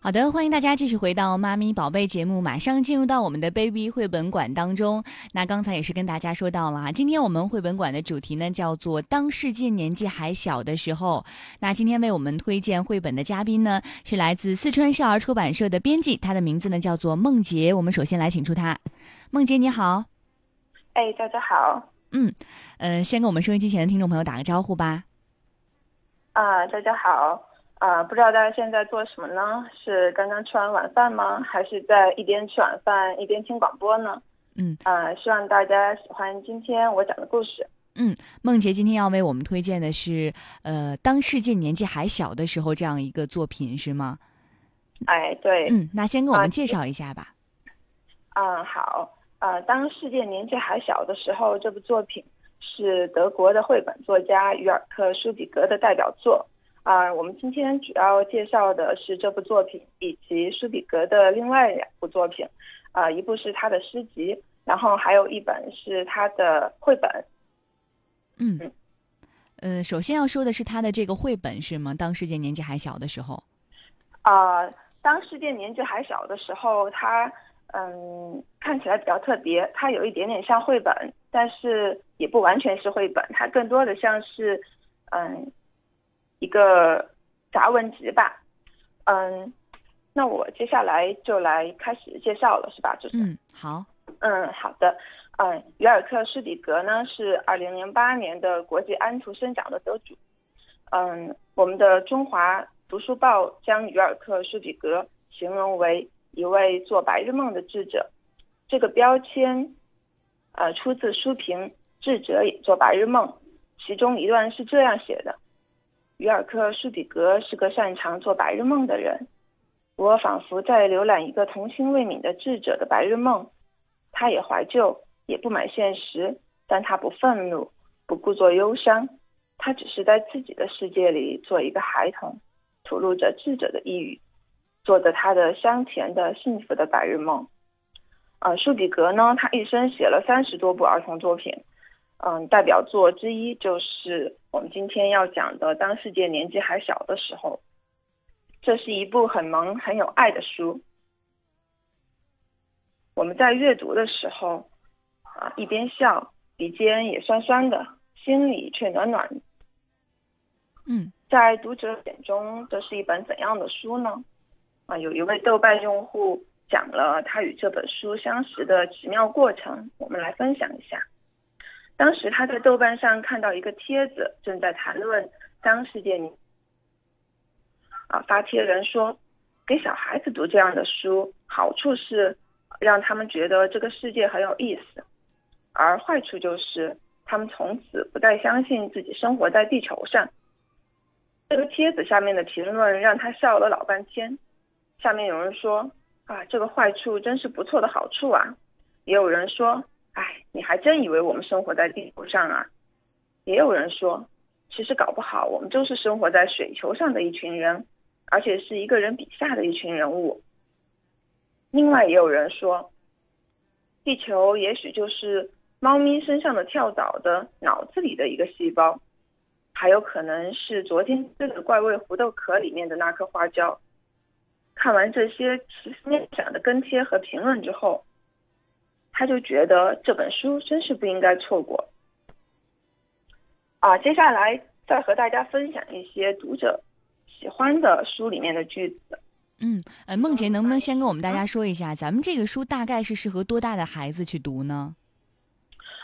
好的，欢迎大家继续回到《妈咪宝贝》节目，马上进入到我们的 Baby 绘本馆当中。那刚才也是跟大家说到了哈，今天我们绘本馆的主题呢叫做“当世界年纪还小的时候”。那今天为我们推荐绘本的嘉宾呢是来自四川少儿出版社的编辑，他的名字呢叫做孟杰。我们首先来请出他，孟杰你好。哎，大家好。嗯，呃，先跟我们收音机前的听众朋友打个招呼吧。啊，大家好。啊，不知道大家现在做什么呢？是刚刚吃完晚饭吗？还是在一边吃晚饭一边听广播呢？嗯，啊，希望大家喜欢今天我讲的故事。嗯，梦洁今天要为我们推荐的是，呃，当世界年纪还小的时候这样一个作品是吗？哎，对。嗯，那先给我们介绍一下吧。嗯，好。呃，当世界年纪还小的时候，这部作品是德国的绘本作家于尔克·舒比格的代表作。啊，我们今天主要介绍的是这部作品，以及舒比格的另外两部作品，啊，一部是他的诗集，然后还有一本是他的绘本。嗯，呃，首先要说的是他的这个绘本是吗？当世界年纪还小的时候。啊，当世界年纪还小的时候，他嗯看起来比较特别，他有一点点像绘本，但是也不完全是绘本，它更多的像是嗯。一个杂文集吧，嗯，那我接下来就来开始介绍了，是吧？就是，嗯，好，嗯，好的，嗯，于尔克·施底格呢是二零零八年的国际安徒生奖的得主，嗯，我们的中华读书报将于尔克·施底格形容为一位做白日梦的智者，这个标签，呃，出自书评《智者也做白日梦》，其中一段是这样写的。于尔克·舒比格是个擅长做白日梦的人，我仿佛在浏览一个童心未泯的智者的白日梦。他也怀旧，也不满现实，但他不愤怒，不故作忧伤，他只是在自己的世界里做一个孩童，吐露着智者的抑郁，做着他的香甜的幸福的白日梦。啊，舒比格呢？他一生写了三十多部儿童作品。嗯，代表作之一就是我们今天要讲的《当世界年纪还小的时候》，这是一部很萌、很有爱的书。我们在阅读的时候，啊，一边笑，鼻尖也酸酸的，心里却暖暖。嗯，在读者眼中，这是一本怎样的书呢？啊，有一位豆瓣用户讲了他与这本书相识的奇妙过程，我们来分享一下。当时他在豆瓣上看到一个帖子，正在谈论当世界啊，发帖人说，给小孩子读这样的书，好处是让他们觉得这个世界很有意思，而坏处就是他们从此不再相信自己生活在地球上。这个帖子下面的评论让他笑了老半天。下面有人说啊，这个坏处真是不错的好处啊，也有人说。哎，你还真以为我们生活在地球上啊？也有人说，其实搞不好我们就是生活在水球上的一群人，而且是一个人笔下的一群人物。另外也有人说，地球也许就是猫咪身上的跳蚤的脑子里的一个细胞，还有可能是昨天吃的怪味胡豆壳里面的那颗花椒。看完这些奇思妙想的跟帖和评论之后。他就觉得这本书真是不应该错过。啊，接下来再和大家分享一些读者喜欢的书里面的句子。嗯，呃，梦洁能不能先跟我们大家说一下，咱们这个书大概是适合多大的孩子去读呢？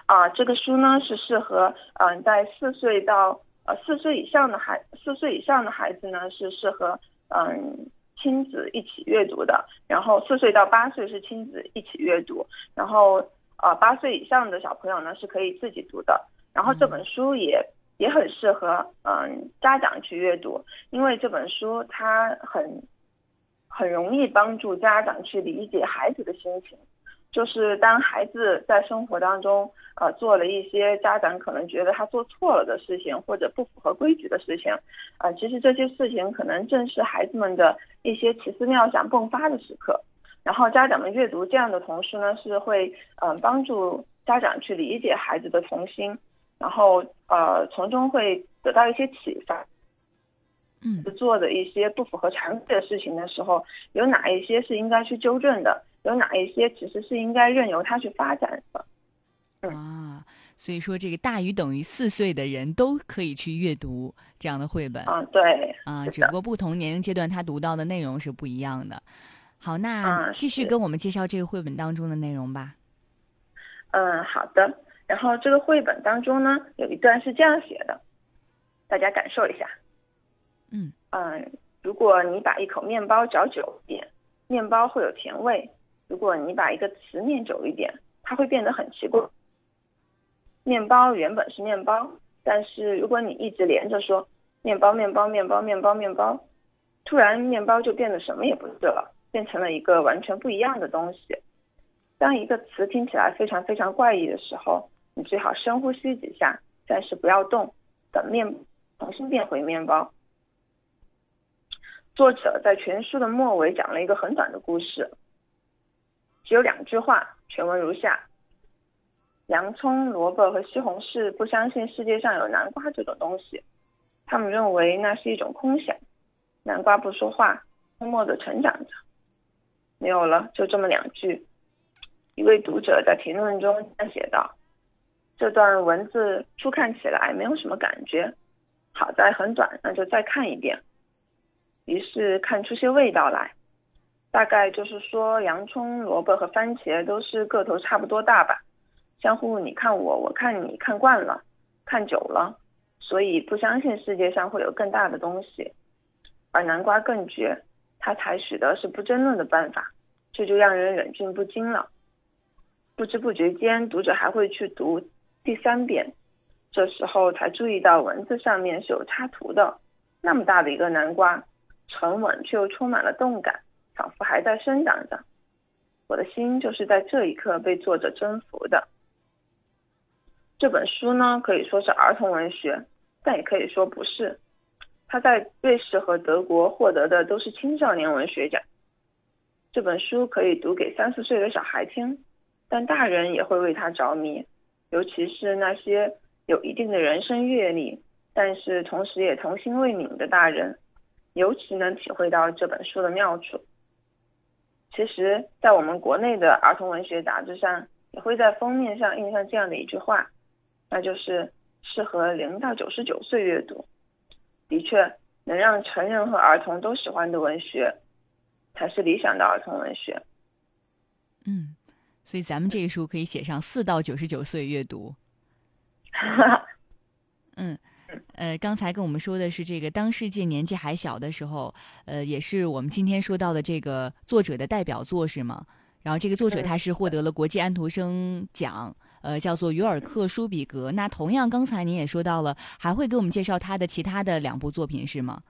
啊，这个书呢是适合嗯在四岁到呃四岁以上的孩四岁以上的孩子呢是适合嗯。亲子一起阅读的，然后四岁到八岁是亲子一起阅读，然后呃八岁以上的小朋友呢是可以自己读的。然后这本书也也很适合嗯家长去阅读，因为这本书它很很容易帮助家长去理解孩子的心情。就是当孩子在生活当中，呃，做了一些家长可能觉得他做错了的事情，或者不符合规矩的事情，啊，其实这些事情可能正是孩子们的一些奇思妙想迸发的时刻。然后家长们阅读这样的同时呢，是会嗯帮助家长去理解孩子的童心，然后呃从中会得到一些启发。嗯做的一些不符合常规的事情的时候，有哪一些是应该去纠正的，有哪一些其实是应该任由它去发展的。嗯啊，所以说这个大于等于四岁的人都可以去阅读这样的绘本啊，对，啊，只不过不同年龄阶段他读到的内容是不一样的。好，那嗯继续跟我们介绍这个绘本当中的内容吧。嗯，好的。然后这个绘本当中呢，有一段是这样写的，大家感受一下。嗯嗯，如果你把一口面包嚼久一点，面包会有甜味；如果你把一个词念久一点，它会变得很奇怪。面包原本是面包，但是如果你一直连着说面包、面包、面包、面包、面包，突然面包就变得什么也不是了，变成了一个完全不一样的东西。当一个词听起来非常非常怪异的时候，你最好深呼吸几下，暂时不要动，等面重新变回面包。作者在全书的末尾讲了一个很短的故事，只有两句话，全文如下：洋葱、萝卜和西红柿不相信世界上有南瓜这种东西，他们认为那是一种空想。南瓜不说话，默默地成长着。没有了，就这么两句。一位读者在评论中这样写道：“这段文字初看起来没有什么感觉，好在很短，那就再看一遍。”于是看出些味道来，大概就是说，洋葱、萝卜和番茄都是个头差不多大吧，相互你看我，我看你，看惯了，看久了，所以不相信世界上会有更大的东西。而南瓜更绝，他采取的是不争论的办法，这就让人忍俊不禁了。不知不觉间，读者还会去读第三遍，这时候才注意到文字上面是有插图的，那么大的一个南瓜。沉稳却又充满了动感，仿佛还在生长着。我的心就是在这一刻被作者征服的。这本书呢，可以说是儿童文学，但也可以说不是。他在瑞士和德国获得的都是青少年文学奖。这本书可以读给三四岁的小孩听，但大人也会为它着迷，尤其是那些有一定的人生阅历，但是同时也童心未泯的大人。尤其能体会到这本书的妙处。其实，在我们国内的儿童文学杂志上，也会在封面上印上这样的一句话，那就是适合零到九十九岁阅读。的确，能让成人和儿童都喜欢的文学，才是理想的儿童文学。嗯，所以咱们这一书可以写上四到九十九岁阅读。嗯。呃，刚才跟我们说的是这个，当世界年纪还小的时候，呃，也是我们今天说到的这个作者的代表作是吗？然后这个作者他是获得了国际安徒生奖，呃，叫做约尔克·舒比格。那同样，刚才您也说到了，还会给我们介绍他的其他的两部作品是吗？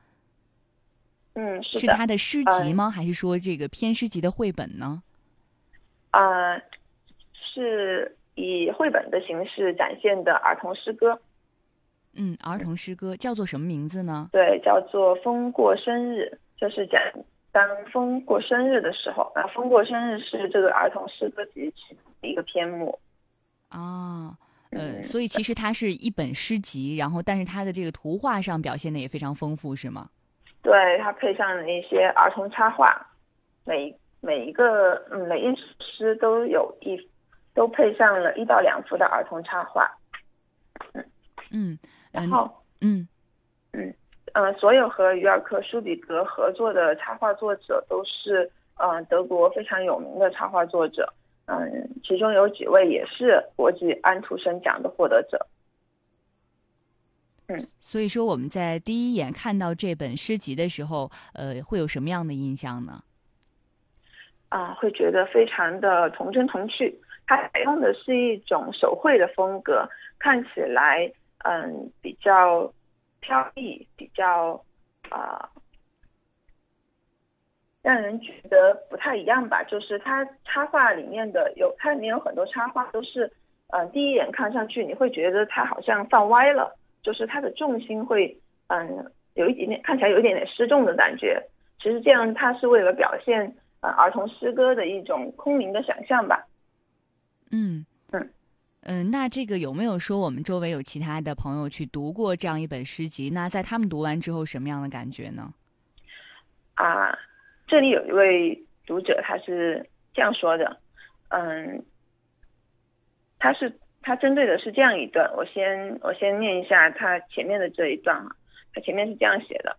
嗯，是是他的诗集吗？还是说这个偏诗集的绘本呢？呃，是以绘本的形式展现的儿童诗歌。嗯，儿童诗歌叫做什么名字呢？对，叫做《风过生日》，就是讲当风过生日的时候，啊，风过生日是这个儿童诗歌集其中的一个篇目。啊，呃，嗯所以其实它是一本诗集，然后但是它的这个图画上表现的也非常丰富，是吗？对，它配上了一些儿童插画，每每一个嗯每一首诗都有一都配上了一到两幅的儿童插画。嗯嗯。然后，嗯，嗯，呃，所有和于尔克·舒比格合作的插画作者都是，呃，德国非常有名的插画作者，嗯，其中有几位也是国际安徒生奖的获得者。嗯，所以说我们在第一眼看到这本诗集的时候，呃，会有什么样的印象呢？啊，会觉得非常的童真童趣。它采用的是一种手绘的风格，看起来。嗯，比较飘逸，比较啊、让人觉得不太一样吧。就是它插画里面的有，它里面有很多插画都是，嗯、第一眼看上去你会觉得它好像放歪了，就是它的重心会，嗯，有一点点看起来有一点点失重的感觉。其实这样它是为了表现呃儿童诗歌的一种空灵的想象吧。嗯嗯。那这个有没有说我们周围有其他的朋友去读过这样一本诗集？那在他们读完之后什么样的感觉呢？啊，这里有一位读者，他是这样说的，嗯，他是他针对的是这样一段，我先我先念一下他前面的这一段哈，他前面是这样写的，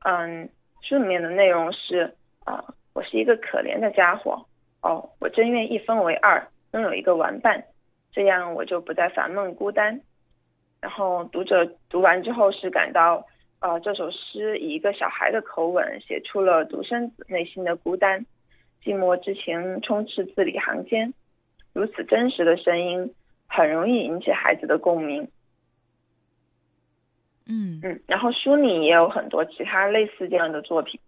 嗯，书里面的内容是啊，我是一个可怜的家伙，哦，我真愿一分为二，拥有一个玩伴。这样我就不再烦闷孤单。然后读者读完之后是感到，呃，这首诗以一个小孩的口吻写出了独生子内心的孤单，寂寞之情充斥字里行间。如此真实的声音，很容易引起孩子的共鸣。嗯嗯，然后书里也有很多其他类似这样的作品，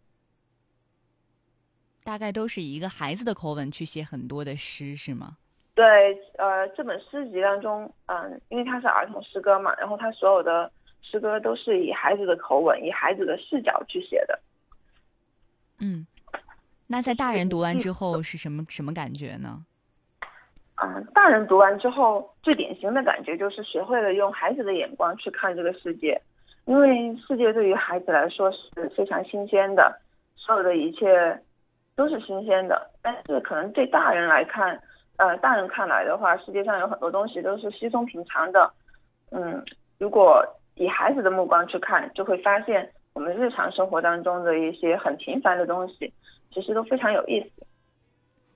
大概都是以一个孩子的口吻去写很多的诗，是吗？对，呃，这本诗集当中，嗯，因为它是儿童诗歌嘛，然后它所有的诗歌都是以孩子的口吻、以孩子的视角去写的。嗯，那在大人读完之后是什么什么感觉呢？嗯，大人读完之后，最典型的感觉就是学会了用孩子的眼光去看这个世界，因为世界对于孩子来说是非常新鲜的，所有的一切都是新鲜的，但是可能对大人来看。呃，大人看来的话，世界上有很多东西都是稀松平常的。嗯，如果以孩子的目光去看，就会发现我们日常生活当中的一些很平凡的东西，其实都非常有意思。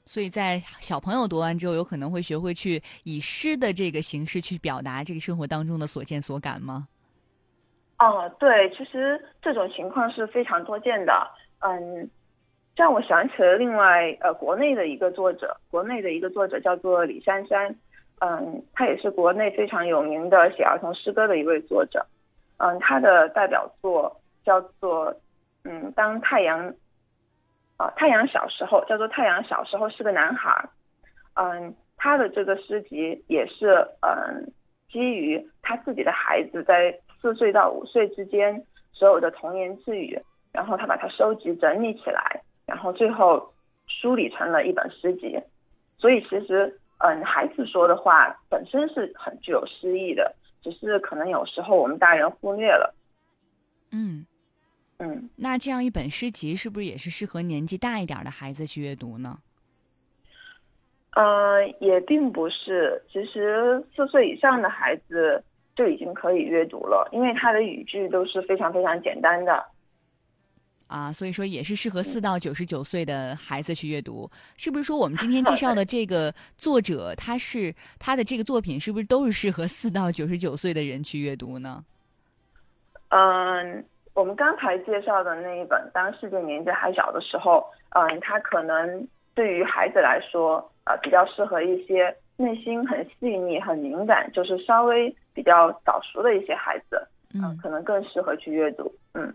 所以在小朋友读完之后，有可能会学会去以诗的这个形式去表达这个生活当中的所见所感吗？哦，对，其实这种情况是非常多见的。嗯。让我想起了另外呃国内的一个作者，国内的一个作者叫做李珊珊，嗯，他也是国内非常有名的写儿童诗歌的一位作者，嗯，他的代表作叫做嗯当太阳，啊太阳小时候叫做太阳小时候是个男孩，嗯，他的这个诗集也是嗯基于他自己的孩子在四岁到五岁之间所有的童言自语，然后他把它收集整理起来。然后最后梳理成了一本诗集，所以其实，嗯，孩子说的话本身是很具有诗意的，只是可能有时候我们大人忽略了。嗯嗯，那这样一本诗集是不是也是适合年纪大一点的孩子去阅读呢？呃，也并不是，其实四岁以上的孩子就已经可以阅读了，因为他的语句都是非常非常简单的。啊，所以说也是适合四到九十九岁的孩子去阅读，是不是说我们今天介绍的这个作者，他是他的这个作品，是不是都是适合四到九十九岁的人去阅读呢？嗯，我们刚才介绍的那一本《当世界年纪还小的时候》，嗯，他可能对于孩子来说，呃，比较适合一些内心很细腻、很敏感，就是稍微比较早熟的一些孩子，嗯，可能更适合去阅读，嗯。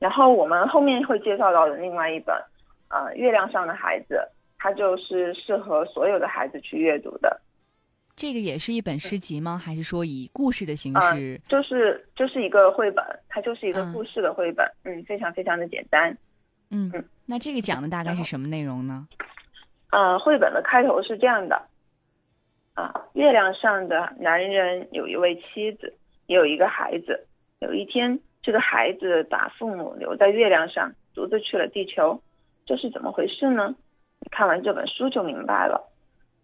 然后我们后面会介绍到的另外一本，呃，《月亮上的孩子》，它就是适合所有的孩子去阅读的。这个也是一本诗集吗？还是说以故事的形式？就是就是一个绘本，它就是一个故事的绘本。嗯，非常非常的简单。嗯嗯，那这个讲的大概是什么内容呢？呃，绘本的开头是这样的：啊，月亮上的男人有一位妻子，也有一个孩子。有一天。这个孩子把父母留在月亮上，独自去了地球，这是怎么回事呢？你看完这本书就明白了。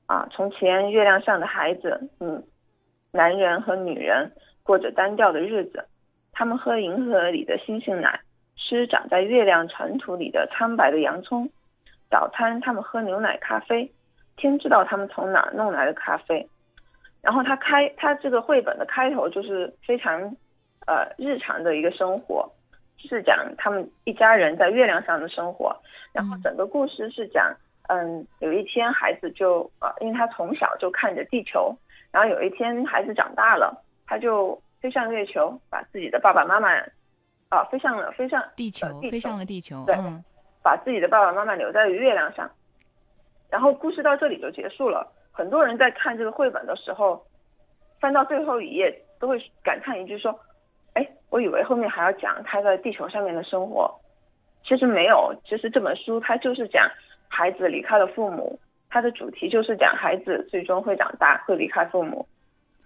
啊，从前月亮上的孩子，嗯，男人和女人过着单调的日子，他们喝银河里的星星奶，吃长在月亮尘土里的苍白的洋葱。早餐他们喝牛奶咖啡，天知道他们从哪儿弄来的咖啡。然后他开他这个绘本的开头就是非常。呃，日常的一个生活是讲他们一家人在月亮上的生活，然后整个故事是讲，嗯，有一天孩子就呃，因为他从小就看着地球，然后有一天孩子长大了，他就飞上月球，把自己的爸爸妈妈，啊，飞上了飞上地球，飞上了地球，对，把自己的爸爸妈妈留在月亮上，然后故事到这里就结束了。很多人在看这个绘本的时候，翻到最后一页都会感叹一句说。哎，我以为后面还要讲他在地球上面的生活，其实没有。其实这本书它就是讲孩子离开了父母，它的主题就是讲孩子最终会长大，会离开父母。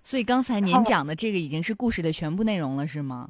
所以刚才您讲的这个已经是故事的全部内容了，是吗？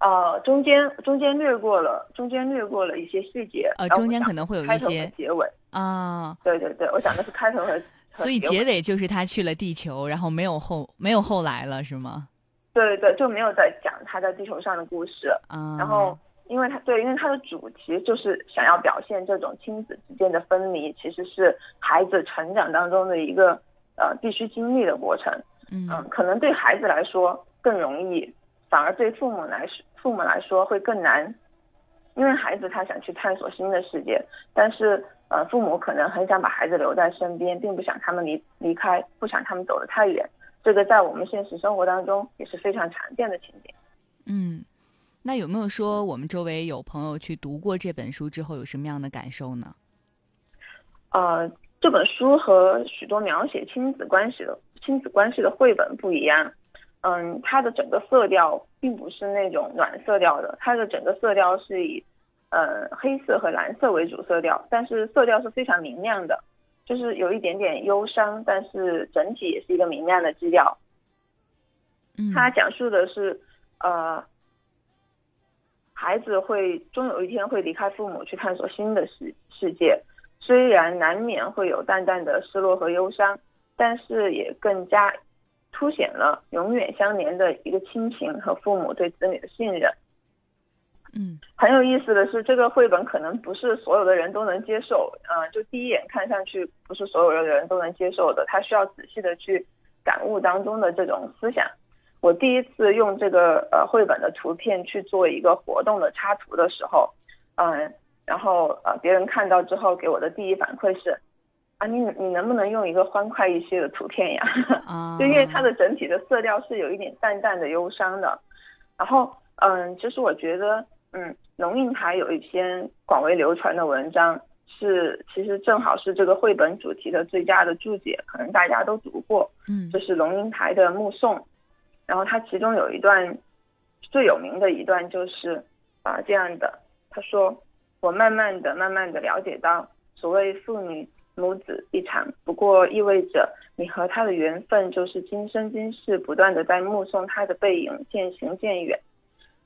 呃，中间中间略过了，中间略过了一些细节。呃，中间可能会有一些结尾啊。对对对，我讲的是开头和。所以结尾就是他去了地球，然后没有后没有后来了，是吗？对对对，就没有在讲他在地球上的故事。嗯。然后，因为他对，因为他的主题就是想要表现这种亲子之间的分离，其实是孩子成长当中的一个呃必须经历的过程。嗯。嗯，可能对孩子来说更容易。反而对父母来说，父母来说会更难，因为孩子他想去探索新的世界，但是呃，父母可能很想把孩子留在身边，并不想他们离离开，不想他们走得太远。这个在我们现实生活当中也是非常常见的情景。嗯，那有没有说我们周围有朋友去读过这本书之后有什么样的感受呢？呃，这本书和许多描写亲子关系的亲子关系的绘本不一样。嗯，它的整个色调并不是那种暖色调的，它的整个色调是以，呃，黑色和蓝色为主色调，但是色调是非常明亮的，就是有一点点忧伤，但是整体也是一个明亮的基调。嗯，它讲述的是，呃，孩子会终有一天会离开父母去探索新的世世界，虽然难免会有淡淡的失落和忧伤，但是也更加。凸显了永远相连的一个亲情和父母对子女的信任。嗯，很有意思的是，这个绘本可能不是所有的人都能接受，嗯，就第一眼看上去不是所有的人都能接受的，他需要仔细的去感悟当中的这种思想。我第一次用这个呃绘本的图片去做一个活动的插图的时候，嗯，然后呃别人看到之后给我的第一反馈是。啊，你你能不能用一个欢快一些的图片呀？啊，就因为它的整体的色调是有一点淡淡的忧伤的。然后，嗯，其实我觉得，嗯，龙应台有一篇广为流传的文章，是其实正好是这个绘本主题的最佳的注解，可能大家都读过。嗯，就是龙应台的《目送》，然后它其中有一段最有名的一段就是啊这样的，他说：“我慢慢的、慢慢的了解到，所谓父女。”母子一场，不过意味着你和他的缘分就是今生今世不断的在目送他的背影渐行渐远。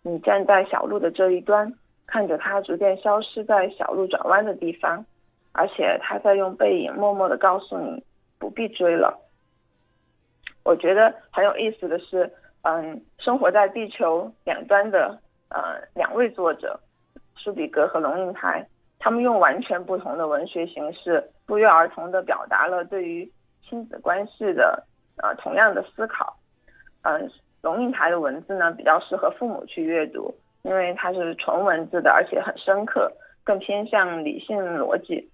你站在小路的这一端，看着他逐渐消失在小路转弯的地方，而且他在用背影默默的告诉你不必追了。我觉得很有意思的是，嗯，生活在地球两端的呃两位作者，舒比格和龙应台。他们用完全不同的文学形式，不约而同地表达了对于亲子关系的呃同样的思考。嗯，龙应台的文字呢比较适合父母去阅读，因为它是纯文字的，而且很深刻，更偏向理性逻辑。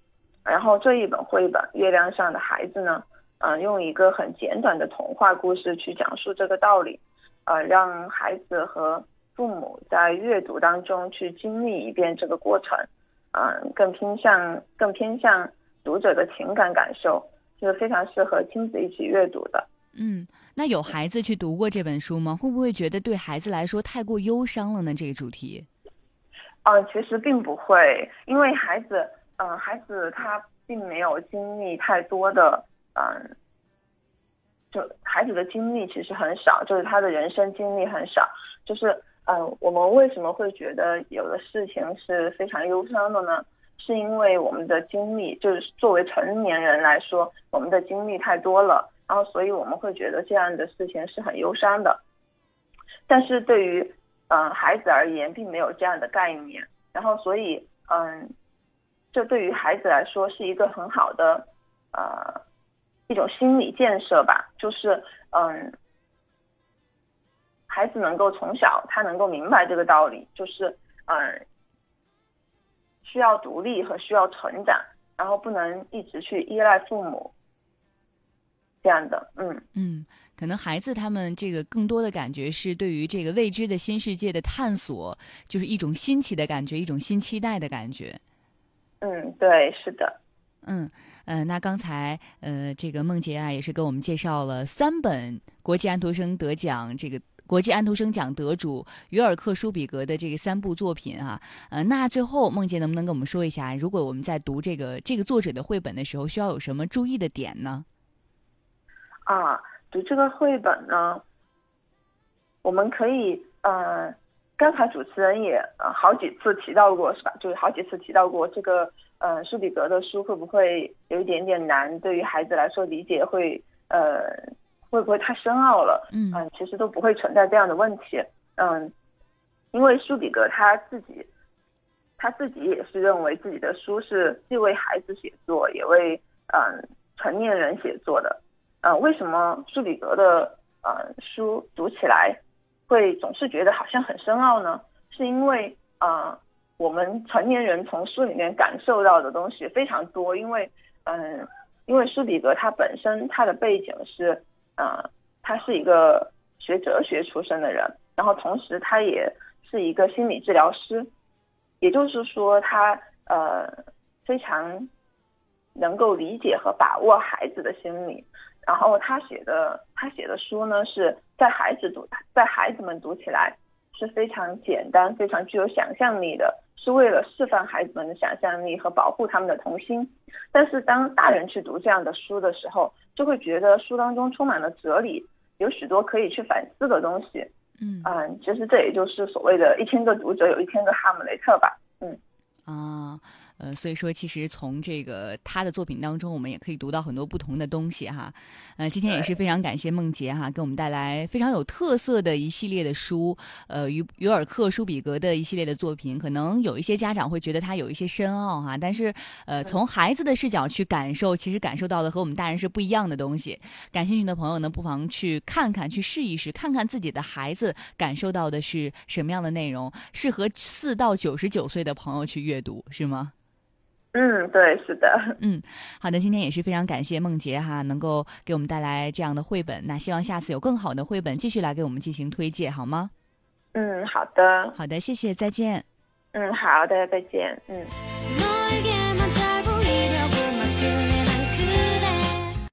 然后这一本绘本《月亮上的孩子》呢，嗯，用一个很简短的童话故事去讲述这个道理，呃，让孩子和父母在阅读当中去经历一遍这个过程。嗯，更偏向更偏向读者的情感感受，就是非常适合亲子一起阅读的。嗯，那有孩子去读过这本书吗？会不会觉得对孩子来说太过忧伤了呢？这个主题？嗯，其实并不会，因为孩子，嗯，孩子他并没有经历太多的，嗯，就孩子的经历其实很少，就是他的人生经历很少，就是。嗯，我们为什么会觉得有的事情是非常忧伤的呢？是因为我们的经历，就是作为成年人来说，我们的经历太多了，然后所以我们会觉得这样的事情是很忧伤的。但是对于嗯孩子而言，并没有这样的概念，然后所以嗯，这对于孩子来说是一个很好的呃一种心理建设吧，就是嗯。孩子能够从小，他能够明白这个道理，就是嗯，需要独立和需要成长，然后不能一直去依赖父母，这样的，嗯嗯，可能孩子他们这个更多的感觉是对于这个未知的新世界的探索，就是一种新奇的感觉，一种新期待的感觉。嗯，对，是的，嗯呃，那刚才呃，这个梦洁啊，也是给我们介绍了三本国际安徒生得奖这个。国际安徒生奖得主约尔克·舒比格的这个三部作品啊。呃，那最后梦洁能不能跟我们说一下，如果我们在读这个这个作者的绘本的时候，需要有什么注意的点呢？啊，读这个绘本呢，我们可以呃。刚才主持人也呃好几次提到过是吧？就是好几次提到过这个呃舒比格的书会不会有一点点难？对于孩子来说理解会呃会不会太深奥了？嗯嗯，其实都不会存在这样的问题。嗯，因为舒比格他自己他自己也是认为自己的书是既为孩子写作也为嗯成年人写作的。呃，为什么舒比格的呃书读起来？会总是觉得好像很深奥呢，是因为啊，我们成年人从书里面感受到的东西非常多。因为嗯，因为舒比格他本身他的背景是呃，他是一个学哲学出身的人，然后同时他也是一个心理治疗师，也就是说他呃非常能够理解和把握孩子的心理。然后他写的他写的书呢，是在孩子读在孩子们读起来是非常简单、非常具有想象力的，是为了释放孩子们的想象力和保护他们的童心。但是当大人去读这样的书的时候，就会觉得书当中充满了哲理，有许多可以去反思的东西。嗯嗯，其实这也就是所谓的一千个读者有一千个哈姆雷特吧。嗯啊。呃，所以说，其实从这个他的作品当中，我们也可以读到很多不同的东西哈。呃，今天也是非常感谢梦洁哈，给我们带来非常有特色的一系列的书。呃，于于尔克·舒比格的一系列的作品，可能有一些家长会觉得他有一些深奥哈，但是呃，从孩子的视角去感受，其实感受到的和我们大人是不一样的东西。感兴趣的朋友呢，不妨去看看，去试一试，看看自己的孩子感受到的是什么样的内容，适合四到九十九岁的朋友去阅读，是吗？嗯，对，是的。嗯，好的，今天也是非常感谢梦洁哈，能够给我们带来这样的绘本。那希望下次有更好的绘本继续来给我们进行推介，好吗？嗯，好的。好的，谢谢，再见。嗯，好的，再见。嗯。